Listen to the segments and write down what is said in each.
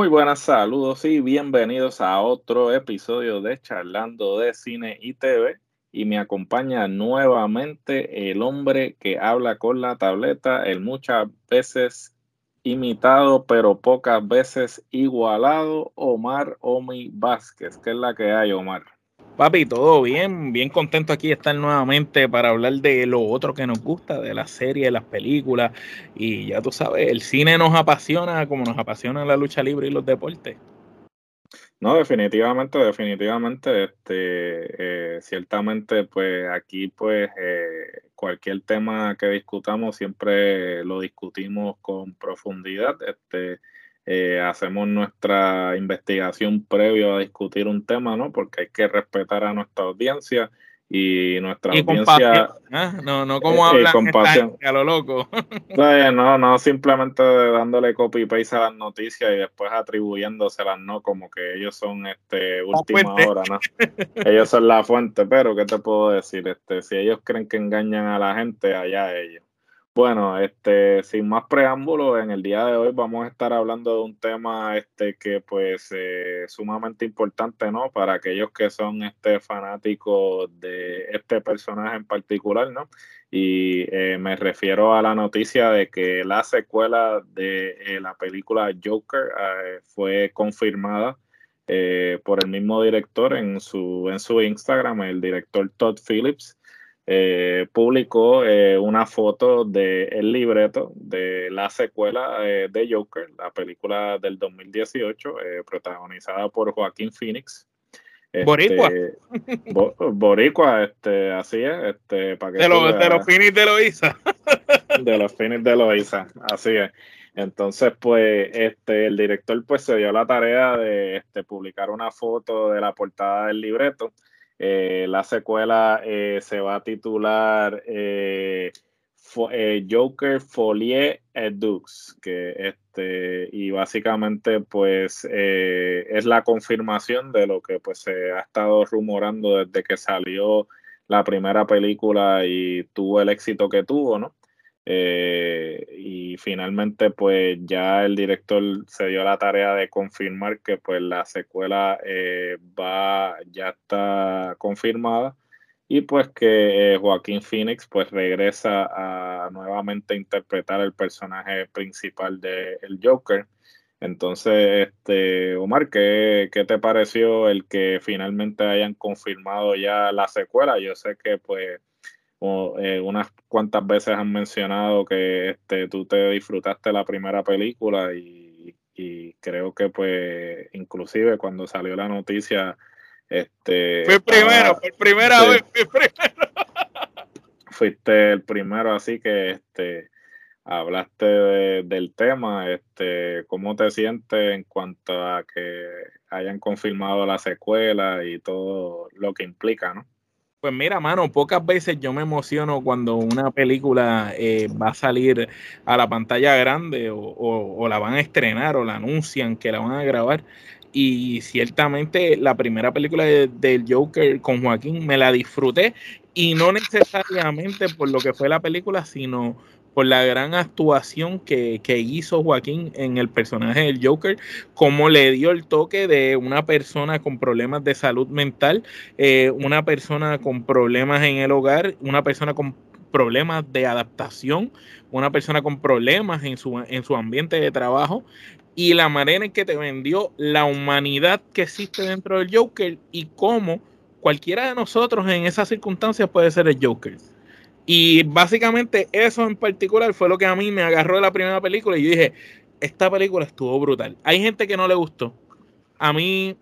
Muy buenas saludos y bienvenidos a otro episodio de Charlando de Cine y TV. Y me acompaña nuevamente el hombre que habla con la tableta, el muchas veces imitado, pero pocas veces igualado, Omar Omi Vázquez. ¿Qué es la que hay, Omar? Papi, todo bien, bien contento aquí estar nuevamente para hablar de lo otro que nos gusta, de las series, las películas. Y ya tú sabes, el cine nos apasiona como nos apasiona la lucha libre y los deportes. No, definitivamente, definitivamente, este, eh, ciertamente, pues aquí, pues, eh, cualquier tema que discutamos siempre lo discutimos con profundidad. Este, eh, hacemos nuestra investigación previo a discutir un tema, ¿no? Porque hay que respetar a nuestra audiencia y nuestra audiencia. ¿eh? No, no como eh, hablan a lo loco. no, no simplemente dándole copy paste a las noticias y después atribuyéndoselas, ¿no? Como que ellos son este última hora, ¿no? ellos son la fuente, pero ¿qué te puedo decir? Este, si ellos creen que engañan a la gente, allá ellos. Bueno, este, sin más preámbulos, en el día de hoy vamos a estar hablando de un tema este, que pues eh, sumamente importante, ¿no? Para aquellos que son este, fanáticos de este personaje en particular, ¿no? Y eh, me refiero a la noticia de que la secuela de eh, la película Joker fue confirmada por el mismo director en su, en su Instagram, el director Todd Phillips. Eh, publicó eh, una foto del libreto de la secuela eh, de Joker, la película del 2018, protagonizada por Joaquín Phoenix. Este, boricua. boricua, este, así es. Este, para que de, los, de los Phoenix de Loiza. de los Phoenix de Loiza, así es. Entonces, pues, este, el director pues se dio la tarea de este, publicar una foto de la portada del libreto eh, la secuela eh, se va a titular eh, Joker Folie Dux, que este, y básicamente pues es la confirmación de lo que pues se ha estado rumorando desde que salió la primera película y tuvo el éxito que tuvo, ¿no? Eh, y finalmente, pues ya el director se dio la tarea de confirmar que pues la secuela eh, va, ya está confirmada y pues que eh, Joaquín Phoenix pues regresa a nuevamente interpretar el personaje principal de el Joker. Entonces, este, Omar, ¿qué, ¿qué, te pareció el que finalmente hayan confirmado ya la secuela? Yo sé que pues eh, unas cuantas veces han mencionado que este, tú te disfrutaste la primera película y, creo que pues inclusive cuando salió la noticia este fue primero por primera vez primero. Fuiste el primero así que este hablaste del tema este cómo te sientes en cuanto a que hayan confirmado la secuela y todo lo que implica no pues mira, mano, pocas veces yo me emociono cuando una película eh, va a salir a la pantalla grande o, la van a estrenar o la anuncian que la van a grabar. Y ciertamente la primera película del Joker con Joaquín me la disfruté y no necesariamente por lo que fue la película, sino por la gran actuación que, hizo Joaquín en el personaje del Joker, cómo le dio el toque de una persona con problemas de salud mental, eh, una persona con problemas en el hogar, una persona con problemas de adaptación, una persona con problemas en su, en su ambiente de trabajo y la manera en que te vendió la humanidad que existe dentro del Joker y cómo cualquiera de nosotros en esas circunstancias puede ser el Joker. Y básicamente eso en particular fue lo que a mí me agarró de la primera película y yo dije, esta película estuvo brutal. Hay gente que no le gustó. A mí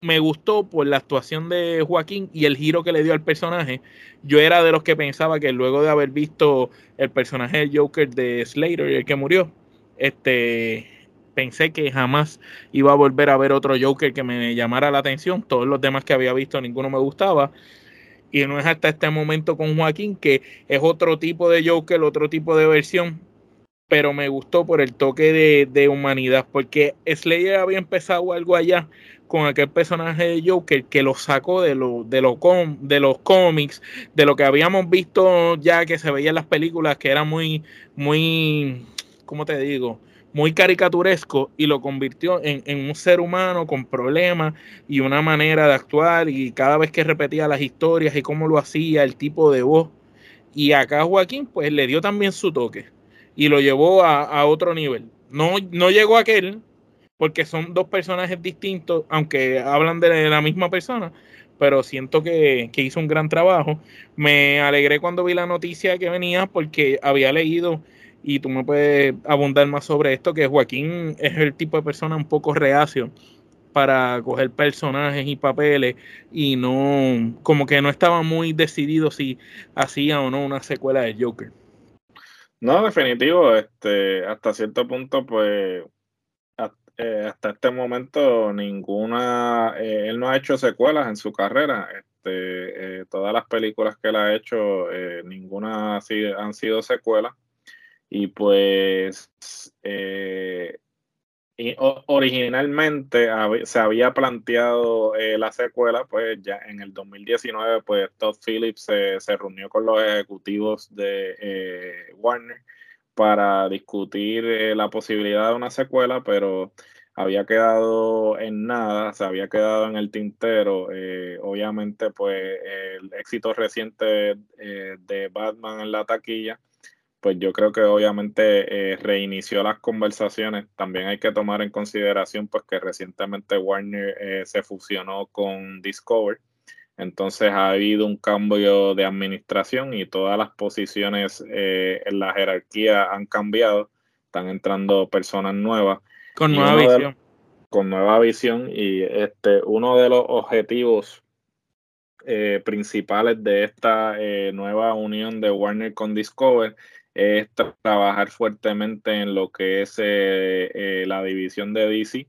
me gustó por la actuación de Joaquín y el giro que le dio al personaje. Yo era de los que pensaba que luego de haber visto el personaje del Joker de Slater, el que murió, este pensé que jamás iba a volver a ver otro Joker que me llamara la atención. Todos los demás que había visto, ninguno me gustaba. Y no es hasta este momento con Joaquín, que es otro tipo de Joker, otro tipo de versión. Pero me gustó por el toque de, humanidad, porque Slayer había empezado algo allá con aquel personaje de Joker que lo sacó de, lo, de, lo de los cómics, de lo que habíamos visto ya que se veía en las películas, que era muy, muy, ¿cómo te digo? Muy caricaturesco y lo convirtió en, en, un ser humano con problemas y una manera de actuar y cada vez que repetía las historias y cómo lo hacía, el tipo de voz. Y acá Joaquín pues le dio también su toque y lo llevó a, a otro nivel. No, no llegó a aquel, porque son dos personajes distintos, aunque hablan de la misma persona, pero siento que, hizo un gran trabajo. Me alegré cuando vi la noticia que venía porque había leído, y tú me puedes abundar más sobre esto, que Joaquín es el tipo de persona un poco reacio para coger personajes y papeles y no, como que no estaba muy decidido si hacía o no una secuela de Joker. No, definitivo, este, hasta cierto punto, pues eh, hasta este momento ninguna, eh, él no ha hecho secuelas en su carrera. Este, eh, todas las películas que él ha hecho, ninguna han sido secuelas. Y pues originalmente se había planteado la secuela, pues ya en el 2019, pues Todd Phillips se, se reunió con los ejecutivos de Warner para discutir eh, la posibilidad de una secuela, pero había quedado en nada, se había quedado en el tintero. Eh, obviamente, pues el éxito reciente eh, de Batman en la taquilla, pues yo creo que obviamente reinició las conversaciones. También hay que tomar en consideración pues que recientemente Warner se fusionó con Discover entonces ha habido un cambio de administración y todas las posiciones eh, en la jerarquía han cambiado. Están entrando personas nuevas. Con nueva visión. con nueva visión. Y este, uno de los objetivos eh, principales de esta eh, nueva unión de Warner con Discover es trabajar fuertemente en lo que es la división de DC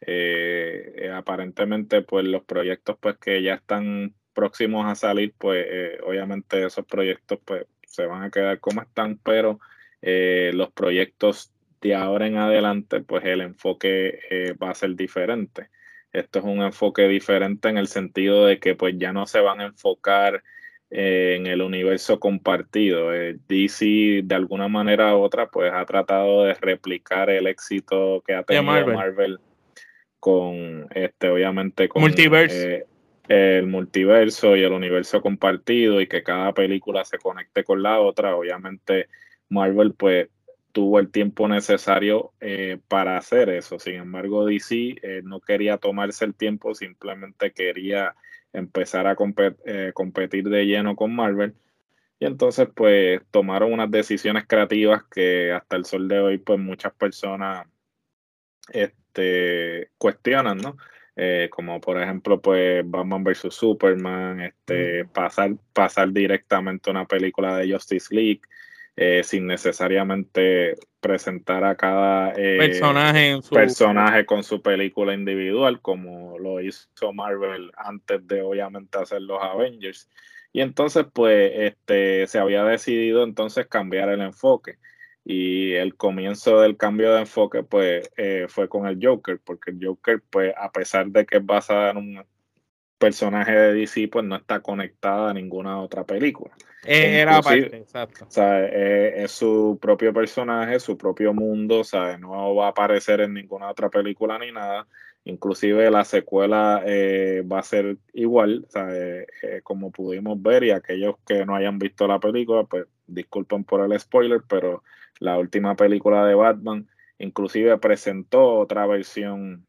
eh, eh, aparentemente, pues los proyectos pues que ya están próximos a salir, pues eh, obviamente esos proyectos pues se van a quedar como están, pero los proyectos de ahora en adelante, pues el enfoque va a ser diferente. Esto es un enfoque diferente en el sentido de que pues ya no se van a enfocar en el universo compartido. DC de alguna manera u otra pues ha tratado de replicar el éxito que ha tenido Marvel. Con este obviamente con eh, el multiverso y el universo compartido y que cada película se conecte con la otra. Obviamente Marvel pues tuvo el tiempo necesario eh, para hacer eso. Sin embargo DC eh, no quería tomarse el tiempo simplemente quería empezar a competir de lleno con Marvel y entonces pues tomaron unas decisiones creativas que hasta el sol de hoy pues muchas personas este, cuestionan, ¿no? Eh, como por ejemplo, pues Batman vs. Superman, este, pasar, pasar directamente una película de Justice League, eh, sin necesariamente presentar a cada eh, personaje, personaje con su película individual, como lo hizo Marvel antes de obviamente hacer los Avengers. Y entonces, pues, este, se había decidido entonces cambiar el enfoque y el comienzo del cambio de enfoque pues eh, fue con el Joker, porque el Joker pues a pesar de que es basada en un personaje de DC pues no está conectada a ninguna otra película. Eh, era aparte, exacto. O sea, eh, es su propio personaje, su propio mundo, o sea, no va a aparecer en ninguna otra película ni nada. Inclusive la secuela va a ser igual, o sea, como pudimos ver y aquellos que no hayan visto la película, pues disculpen por el spoiler, pero la última película de Batman, inclusive presentó otra versión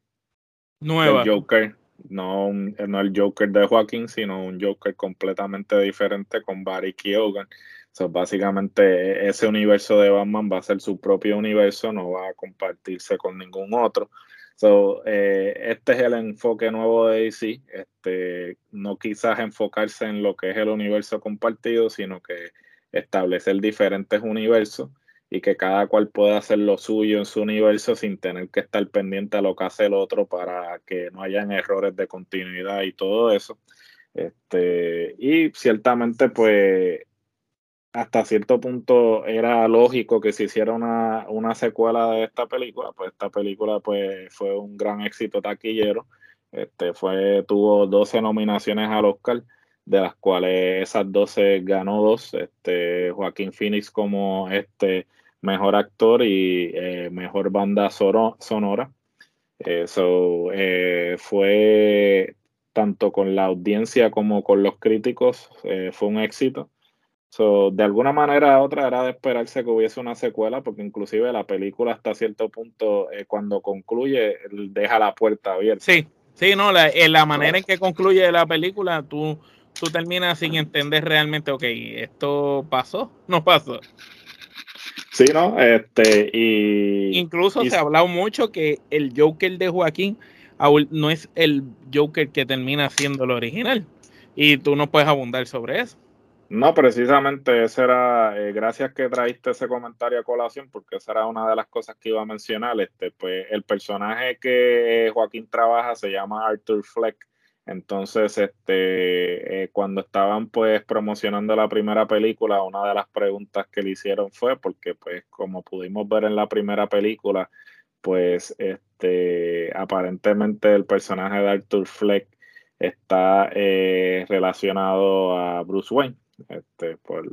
nueva del Joker, no, no el Joker de Joaquín, sino un Joker completamente diferente con Barry Keoghan. So, básicamente ese universo de Batman va a ser su propio universo, no va a compartirse con ningún otro. So, eh, este es el enfoque nuevo de DC, este, no quizás enfocarse en lo que es el universo compartido, sino que establecer diferentes universos y que cada cual pueda hacer lo suyo en su universo sin tener que estar pendiente a lo que hace el otro para que no hayan errores de continuidad y todo eso. Este, y ciertamente, pues, hasta cierto punto era lógico que se hiciera una, una secuela de esta película, pues esta película pues fue un gran éxito taquillero, este, fue, tuvo 12 nominaciones al Oscar, de las cuales esas 12 ganó dos, este, Joaquín Phoenix como este mejor actor y eh, mejor banda sonora. Eso fue tanto con la audiencia como con los críticos, fue un éxito. So, de alguna manera u otra era de esperarse que hubiese una secuela, porque inclusive la película hasta cierto punto, cuando concluye, deja la puerta abierta. Sí, sí, no, la, la manera en que concluye la película, tú tú terminas sin entender realmente, ok, esto pasó, no pasó. Sí, ¿no? Este, y. Incluso se ha hablado mucho que el Joker de Joaquín no es el Joker que termina siendo el original. Y tú no puedes abundar sobre eso. No, precisamente ese era, eh, gracias que traíste ese comentario a colación, porque esa era una de las cosas que iba a mencionar. Este, pues el personaje que Joaquín trabaja se llama Arthur Fleck entonces, este, eh, cuando estaban pues promocionando la primera película, una de las preguntas que le hicieron fue, porque pues como pudimos ver en la primera película, pues este, aparentemente el personaje de Arthur Fleck está eh, relacionado a Bruce Wayne, este, por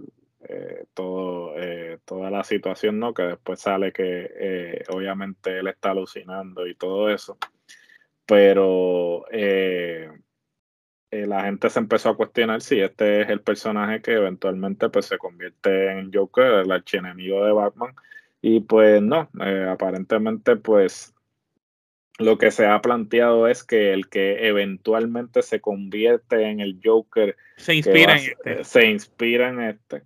eh, todo, toda la situación, ¿no? Que después sale que obviamente él está alucinando y todo eso pero eh, eh, la gente se empezó a cuestionar si este es el personaje que eventualmente pues, se convierte en Joker, el archienemigo de Batman. Y pues no, eh, aparentemente pues lo que se ha planteado es que el que eventualmente se convierte en el Joker se inspira, en, este. se inspira en este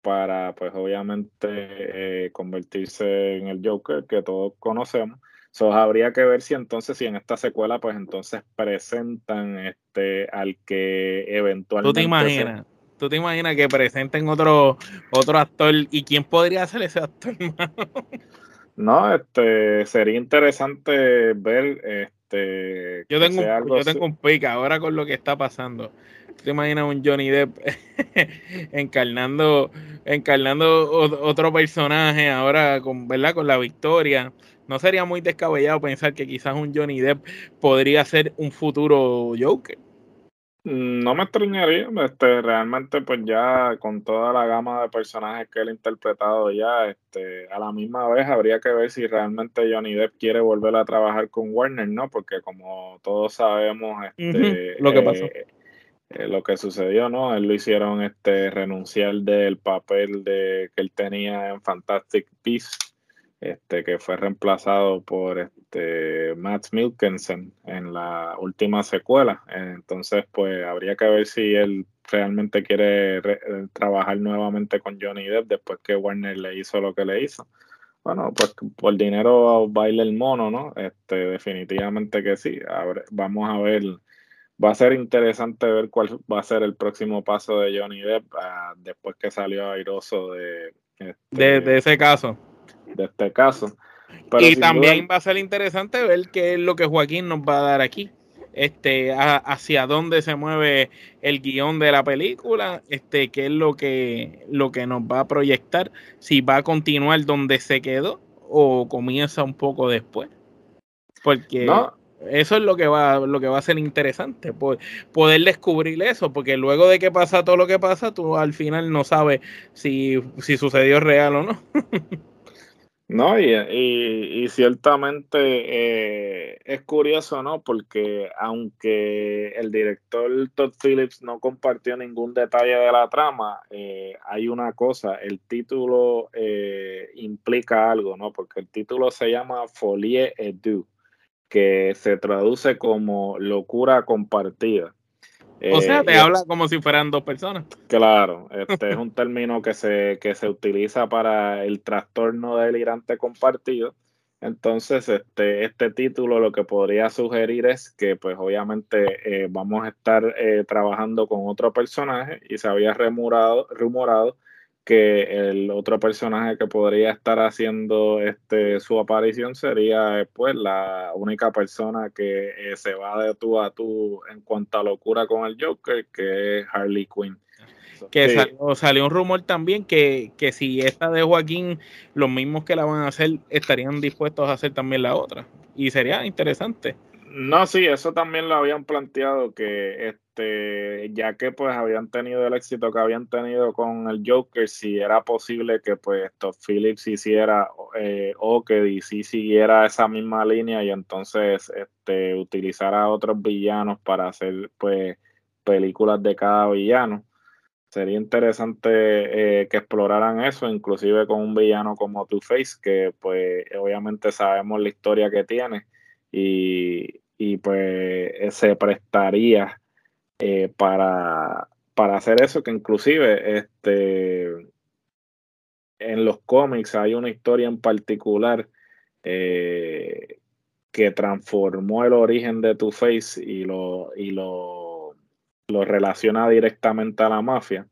para pues obviamente convertirse en el Joker que todos conocemos So, habría que ver si entonces, si en esta secuela, pues entonces presentan este al que eventualmente. ¿Tú te imaginas? ¿Tú te imaginas que presenten otro, otro actor? ¿Y quién podría ser ese actor, No, este, sería interesante ver este. Yo tengo, un, yo tengo un pick ahora con lo que está pasando. ¿Tú te imaginas un Johnny Depp encarnando, encarnando otro personaje ahora con, ¿verdad? con la victoria? No sería muy descabellado pensar que quizás un Johnny Depp podría ser un futuro Joker. No me extrañaría, este, realmente pues ya con toda la gama de personajes que él ha interpretado ya, este, a la misma vez habría que ver si realmente Johnny Depp quiere volver a trabajar con Warner, ¿no? Porque como todos sabemos, este, lo que pasó. Eh, eh, lo que sucedió, ¿no? Él lo hicieron este, renunciar del papel de, que él tenía en Fantastic Beasts este, que fue reemplazado por este, Matt Milkensen en la última secuela. Entonces, pues habría que ver si él realmente quiere eh, trabajar nuevamente con Johnny Depp después que Warner le hizo lo que le hizo. Bueno, pues por dinero baila el mono, ¿no? Este, definitivamente que sí. vamos a ver. Va a ser interesante ver cuál va a ser el próximo paso de Johnny Depp ah, después que salió airoso de, de, de ese caso de este caso. y también va a ser interesante ver qué es lo que Joaquín nos va a dar aquí. Este, hacia dónde se mueve el guion de la película, este, qué es lo que, lo que nos va a proyectar, si va a continuar donde se quedó o comienza un poco después. Porque eso es lo que va, lo que va a ser interesante, poder descubrir eso, porque luego de que pasa todo lo que pasa, tú al final no sabes si, si sucedió real o no. No, y, y, ciertamente eh, es curioso, ¿no? Porque aunque el director Todd Phillips no compartió ningún detalle de la trama, eh, hay una cosa, el título eh, implica algo, ¿no? Porque el título se llama Folie et Deux, que se traduce como locura compartida. O sea, te habla como si fueran dos personas. Claro, este es un término que se, que se utiliza para el trastorno delirante compartido. Entonces, este, este título lo que podría sugerir es que, pues, obviamente, eh, vamos a estar eh, trabajando con otro personaje y se había rumorado, rumorado que el otro personaje que podría estar haciendo este su aparición sería pues la única persona que eh, se va de tú a tú en cuanto a locura con el Joker, que es Harley Quinn. Que salió, un rumor también que, que si esta de Joaquín, los mismos que la van a hacer estarían dispuestos a hacer también la otra. Y sería interesante. No, sí, eso también lo habían planteado, que este, ya que pues habían tenido el éxito que habían tenido con el Joker, si era posible que pues Todd Phillips hiciera eh, o que DC siguiera esa misma línea y entonces este, utilizara otros villanos para hacer pues películas de cada villano. Sería interesante eh, que exploraran eso, inclusive con un villano como Two-Face, que pues obviamente sabemos la historia que tiene y, y pues se prestaría eh, para, para hacer eso, que inclusive este, en los cómics hay una historia en particular eh, que transformó el origen de Two-Face y lo, y lo, lo relaciona directamente a la mafia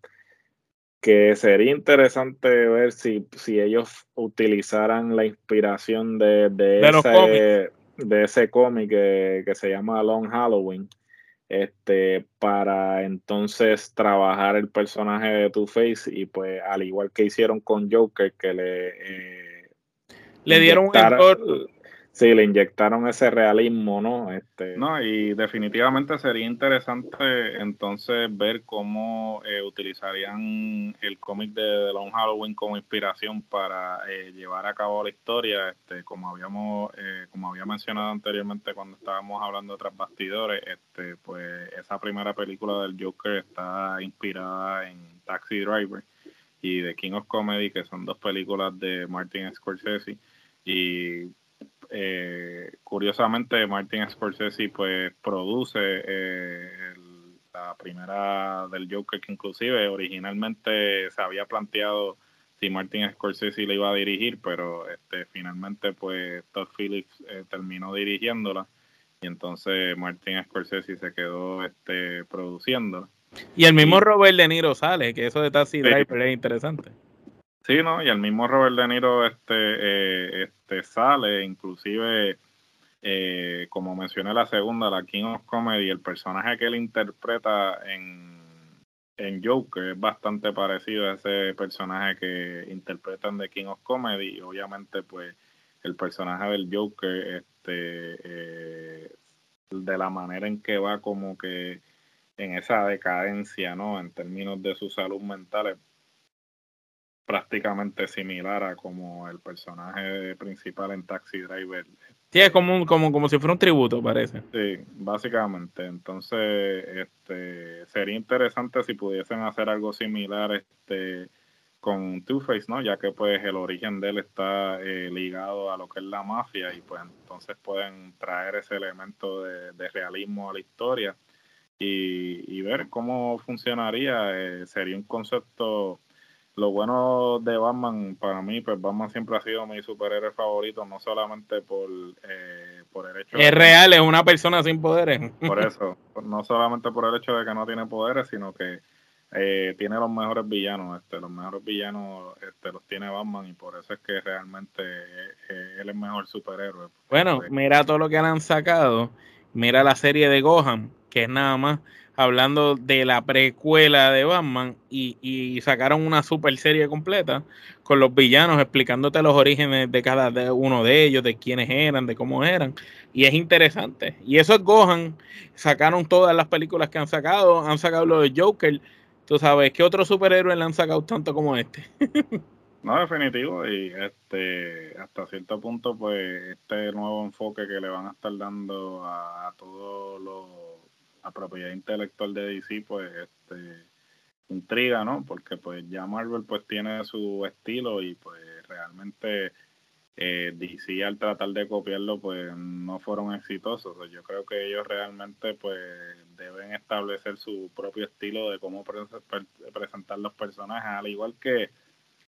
que sería interesante ver si, si ellos utilizaran la inspiración de, de, ese, de ese cómic que, se llama Long Halloween, este, para entonces trabajar el personaje de Two-Face y pues al igual que hicieron con Joker, que le... Eh, le dieron un Sí, le inyectaron ese realismo, ¿no? Este... No, y definitivamente sería interesante entonces ver cómo eh, utilizarían el cómic de The Long Halloween como inspiración para eh, llevar a cabo la historia, este, como habíamos, eh, como había mencionado anteriormente cuando estábamos hablando de tras bastidores, este, pues esa primera película del Joker está inspirada en Taxi Driver y The King of Comedy, que son dos películas de Martin Scorsese y eh, curiosamente Martin Scorsese pues produce eh, la primera del Joker que inclusive originalmente se había planteado si Martin Scorsese le iba a dirigir pero este finalmente pues Todd Phillips eh, terminó dirigiéndola y entonces Martin Scorsese se quedó este produciéndola. Y el mismo Robert De Niro sale que eso de Taxi Driver es interesante Sí, ¿no? Y el mismo Robert De Niro este, eh, este sale, inclusive, eh, como mencioné la segunda, la King of Comedy, el personaje que él interpreta en, en Joker es bastante parecido a ese personaje que interpretan de King of Comedy. Y obviamente, pues, el personaje del Joker, este, eh, de la manera en que va como que en esa decadencia, ¿no? En términos de su salud mental, prácticamente similar a como el personaje principal en Taxi Driver. Sí, es como, como, como si fuera un tributo, parece. Sí, básicamente. Entonces, este, sería interesante si pudiesen hacer algo similar este, con Two-Face, ¿no? Ya que pues el origen de él está eh, ligado a lo que es la mafia y pues entonces pueden traer ese elemento de, realismo a la historia y, ver cómo funcionaría. Eh, sería un concepto lo bueno de Batman, para mí, pues Batman siempre ha sido mi superhéroe favorito, no solamente por, eh, por el hecho... Es real, es una persona sin poderes. Por eso, no solamente por el hecho de que no tiene poderes, sino que eh, tiene los mejores villanos, este, los mejores villanos este, los tiene Batman y por eso es que realmente eh, él es el mejor superhéroe. Bueno, mira todo lo que han sacado, mira la serie de Gohan, que es nada más hablando de la precuela de Batman y, sacaron una super serie completa con los villanos explicándote los orígenes de cada uno de ellos, de quiénes eran, de cómo eran. Y es interesante. Y eso es Gohan. Sacaron todas las películas que han sacado. Han sacado lo de Joker. Tú sabes, ¿qué otro superhéroe le han sacado tanto como este? no, definitivo. Y este hasta cierto punto, pues, este nuevo enfoque que le van a estar dando a todos los la propiedad intelectual de DC pues este intriga, ¿no? Porque pues ya Marvel pues tiene su estilo y pues realmente eh, DC al tratar de copiarlo pues no fueron exitosos. yo creo que ellos realmente pues deben establecer su propio estilo de cómo presentar los personajes, al igual que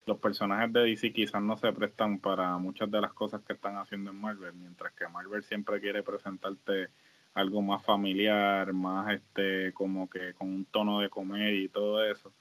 los personajes de DC quizás no se prestan para muchas de las cosas que están haciendo en Marvel, mientras que Marvel siempre quiere presentarte algo más familiar, más este como que con un tono de comedia y todo eso.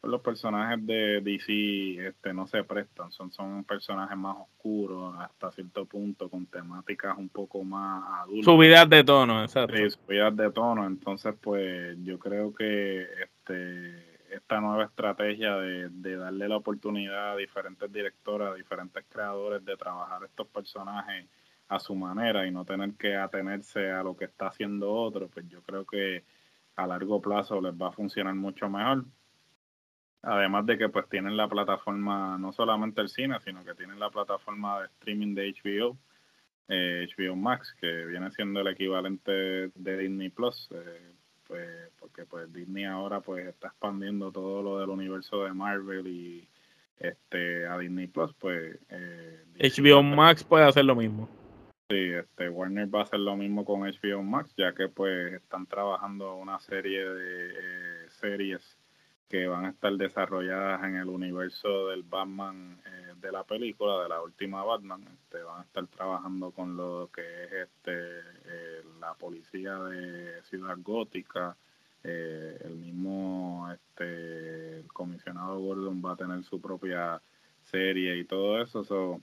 Pues los personajes de DC este, no se prestan, son, son personajes más oscuros hasta cierto punto, con temáticas un poco más adultas. Subidas de tono, exacto. Sí, subidas de tono, entonces pues yo creo que este esta nueva estrategia de, de darle la oportunidad a diferentes directoras, a diferentes creadores de trabajar estos personajes a su manera y no tener que atenerse a lo que está haciendo otro, pues yo creo que a largo plazo les va a funcionar mucho mejor. Además de que pues tienen la plataforma, no solamente el cine, sino que tienen la plataforma de streaming de HBO, HBO eh, Max, que viene siendo el equivalente de Disney Plus, eh, pues, porque pues Disney ahora pues está expandiendo todo lo del universo de Marvel y este a Disney Plus, pues HBO eh, Max puede hacer lo mismo. Sí, este, Warner va a hacer lo mismo con HBO Max, ya que pues están trabajando una serie de eh, series que van a estar desarrolladas en el universo del Batman eh, de la película, de la última Batman. Este, van a estar trabajando con lo que es este eh, la policía de Ciudad Gótica. el mismo este, comisionado Gordon va a tener su propia serie y todo eso. So,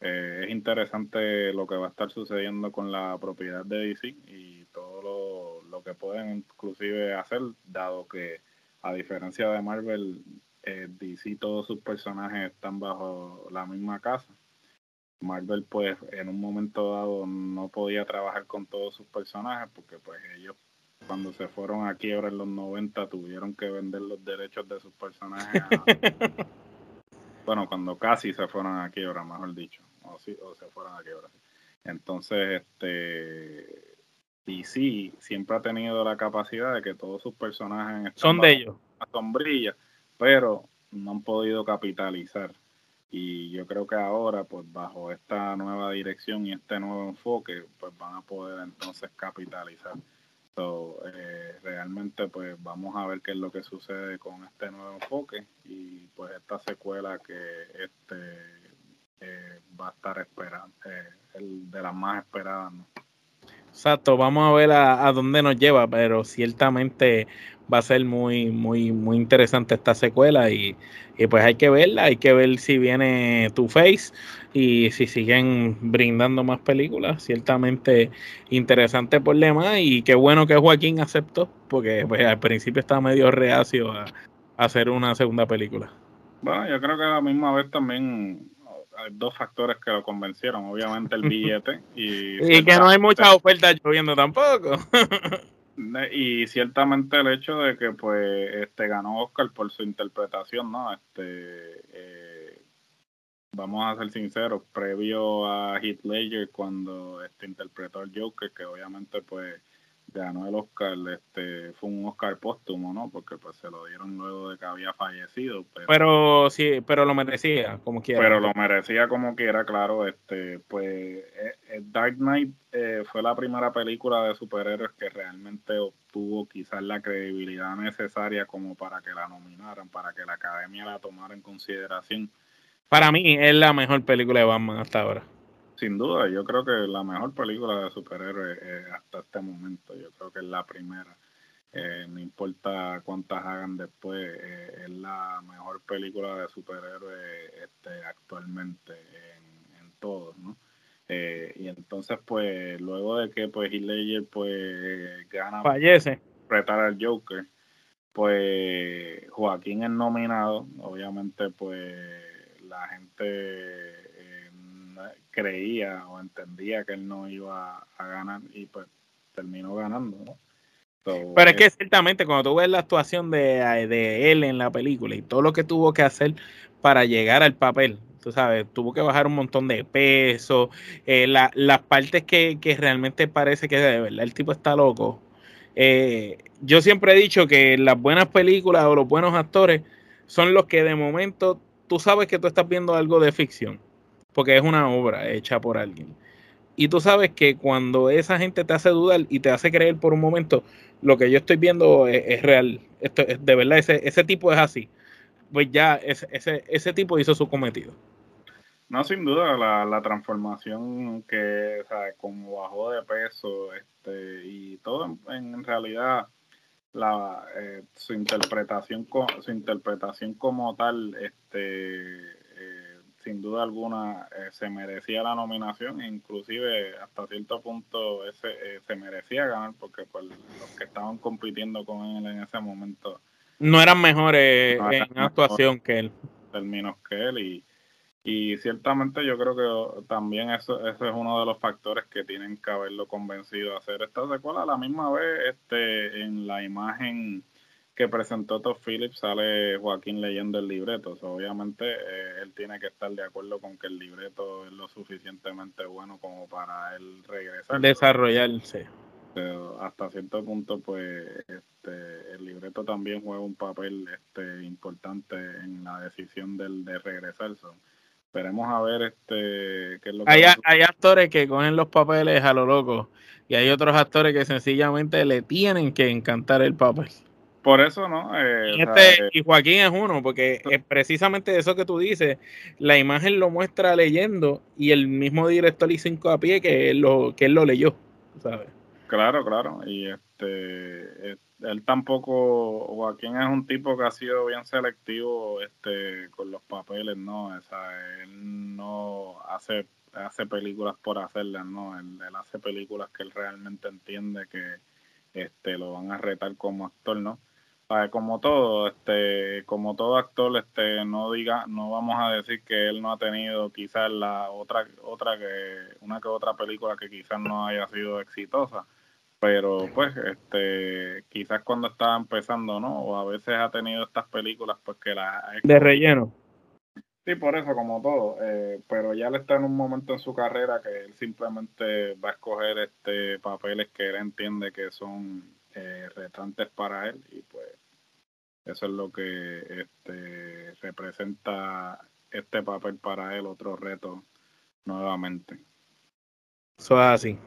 eh, es interesante lo que va a estar sucediendo con la propiedad de DC y todo lo, que pueden inclusive hacer, dado que a diferencia de Marvel, eh, DC todos sus personajes están bajo la misma casa. Marvel pues en un momento dado no podía trabajar con todos sus personajes porque pues ellos cuando se fueron aquí ahora en los 90 tuvieron que vender los derechos de sus personajes. bueno, cuando casi se fueron aquí ahora mejor dicho o, se fueron a quiebra. Entonces, este sí siempre ha tenido la capacidad de que todos sus personajes son de ellos. A sombrilla, pero no han podido capitalizar. Y yo creo que ahora, pues bajo esta nueva dirección y este nuevo enfoque, pues van a poder entonces capitalizar. So, eh, realmente, pues vamos a ver qué es lo que sucede con este nuevo enfoque y pues esta secuela que este eh, va a estar esperando, eh, el de las más esperadas. Exacto, vamos a ver a, dónde nos lleva, pero ciertamente va a ser muy, muy, muy interesante esta secuela y, pues hay que verla, hay que ver si viene Two Face y si siguen brindando más películas, ciertamente interesante problema y qué bueno que Joaquín aceptó, porque pues, al principio estaba medio reacio a, a hacer una segunda película. Bueno, yo creo que a la misma vez también dos factores que lo convencieron. Obviamente el billete y... y que no hay muchas ofertas lloviendo tampoco. y ciertamente el hecho de que pues este ganó Oscar por su interpretación, ¿no? Este... Eh, vamos a ser sinceros, previo a Heath Ledger cuando este interpretó al Joker, que obviamente pues ganó el Oscar, este, fue un Oscar póstumo, ¿no? Porque pues se lo dieron luego de que había fallecido. Pero, sí, pero lo merecía, como quiera. Pero lo merecía como quiera, claro. Este, pues eh, eh, Dark Knight eh, fue la primera película de superhéroes que realmente obtuvo quizás la credibilidad necesaria como para que la nominaran, para que la Academia la tomara en consideración. Para mí es la mejor película de Batman hasta ahora. Sin duda, yo creo que la mejor película de superhéroes eh, hasta este momento, yo creo que es la primera. Eh, no importa cuántas hagan después, eh, es la mejor película de superhéroes este, actualmente en, en todos, ¿no? y entonces, pues, luego de que pues Heath pues gana fallece retar al Joker, pues Joaquín es nominado, obviamente, pues la gente creía o entendía que él no iba a ganar y pues terminó ganando, ¿no? Pero es que ciertamente cuando tú ves la actuación de, de, él en la película y todo lo que tuvo que hacer para llegar al papel, tú sabes, tuvo que bajar un montón de peso, eh, las partes que, que, realmente parece que de verdad el tipo está loco. Eh, yo siempre he dicho que las buenas películas o los buenos actores son los que de momento tú sabes que tú estás viendo algo de ficción porque es una obra hecha por alguien. Y tú sabes que cuando esa gente te hace dudar y te hace creer por un momento, lo que yo estoy viendo es, real. Esto es, de verdad, ese, ese tipo es así. Pues ya ese, ese, ese tipo hizo su cometido. No, sin duda, la, la transformación que, o sea, como bajó de peso, este, y todo en, realidad, la, eh, su interpretación, su interpretación como tal, este, sin duda alguna eh, se merecía la nominación, inclusive hasta cierto punto ese, eh, se merecía ganar porque pues, los que estaban compitiendo con él en ese momento no eran mejores en actuación que él. Términos que él y, Y ciertamente yo creo que también eso, eso es uno de los factores que tienen que haberlo convencido a hacer esta secuela. A la misma vez, este, en la imagen que presentó Todd Phillips sale Joaquín leyendo el libreto. obviamente eh, él tiene que estar de acuerdo con que el libreto es lo suficientemente bueno como para él regresar. Desarrollarse. Pero hasta cierto punto, pues, este, el libreto también juega un papel este, importante en la decisión del, de regresar. Esperemos a ver este qué es lo que hay, hay actores que cogen los papeles a lo loco y hay otros actores que sencillamente le tienen que encantar el papel. Por eso, ¿no? Eh, este, y Joaquín es uno, porque es precisamente eso que tú dices, la imagen lo muestra leyendo y el mismo director hizo hincapié que él lo, que él lo leyó, ¿sabes? Claro, claro. Y este, él tampoco, Joaquín es un tipo que ha sido bien selectivo este, con los papeles, ¿no? O sea, él no hace, hace películas por hacerlas, ¿no? Él, hace películas que él realmente entiende que este, lo van a retar como actor, ¿no? Como todo, este, como todo actor, este, no diga, no vamos a decir que él no ha tenido quizás la otra, otra que, una que otra película que quizás no haya sido exitosa. Pero pues este quizás cuando estaba empezando no o a veces ha tenido estas películas pues que la de relleno. Sí por eso como todo eh, pero ya él está en un momento en su carrera que él simplemente va a escoger este papeles que él entiende que son eh, retrantes para él y pues eso es lo que este representa este papel para él otro reto nuevamente. Eso es así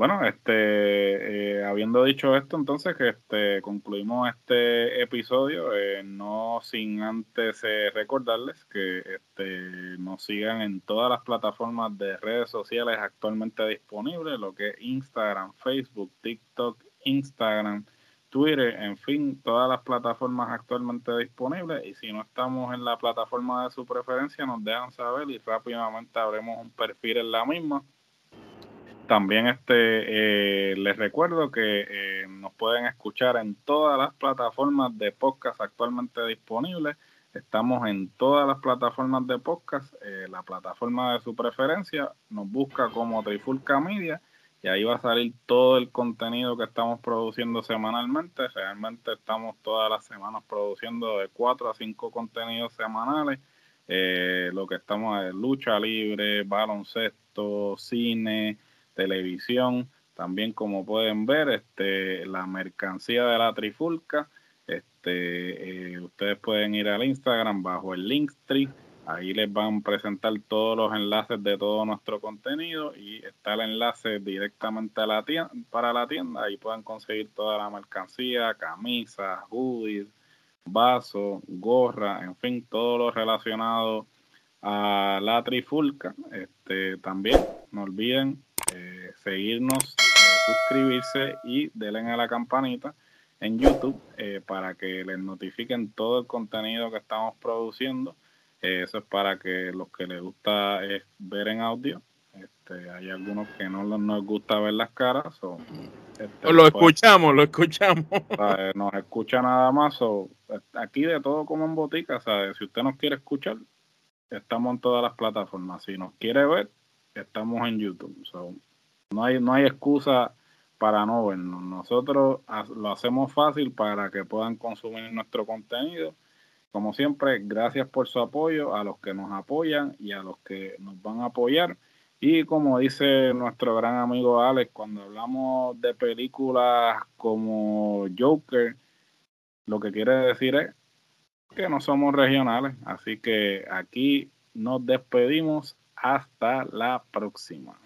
bueno, este, eh, habiendo dicho esto, entonces que este, concluimos este episodio, eh, no sin antes eh, recordarles que este, nos sigan en todas las plataformas de redes sociales actualmente disponibles, lo que es Instagram, Facebook, TikTok, Instagram, Twitter, en fin, todas las plataformas actualmente disponibles. Y si no estamos en la plataforma de su preferencia, nos dejan saber y rápidamente abrimos un perfil en la misma también este, eh, les recuerdo que eh, nos pueden escuchar en todas las plataformas de podcast actualmente disponibles. Estamos en todas las plataformas de podcast. Eh, la plataforma de su preferencia nos busca como Trifulca Media y ahí va a salir todo el contenido que estamos produciendo semanalmente. Realmente estamos todas las semanas produciendo de cuatro a cinco contenidos semanales. lo que estamos es lucha libre, baloncesto, cine, televisión. También como pueden ver, este, la mercancía de la trifulca. Este, eh, ustedes pueden ir al Instagram bajo el Linktree. Ahí les van a presentar todos los enlaces de todo nuestro contenido y está el enlace directamente a la tienda, para la tienda. Ahí pueden conseguir toda la mercancía, camisas, hoodies, vasos, gorra, en fin, todo lo relacionado a la trifulca. Este, también no olviden eh, seguirnos, eh, suscribirse y denle a la campanita en YouTube eh, para que les notifiquen todo el contenido que estamos produciendo. eso es para que los que les gusta es ver en audio. Este, hay algunos que no nos gusta ver las caras. O, este, lo escuchamos, lo escuchamos. nos escucha nada más. O, aquí de todo como en botica. Si usted nos quiere escuchar, estamos en todas las plataformas. Si nos quiere ver, estamos en YouTube. no, hay, no hay excusa para no vernos. Nosotros lo hacemos fácil para que puedan consumir nuestro contenido. Como siempre, gracias por su apoyo a los que nos apoyan y a los que nos van a apoyar. Y como dice nuestro gran amigo Alex, cuando hablamos de películas como Joker, lo que quiere decir es que no somos regionales. Así que aquí nos despedimos. Hasta la próxima.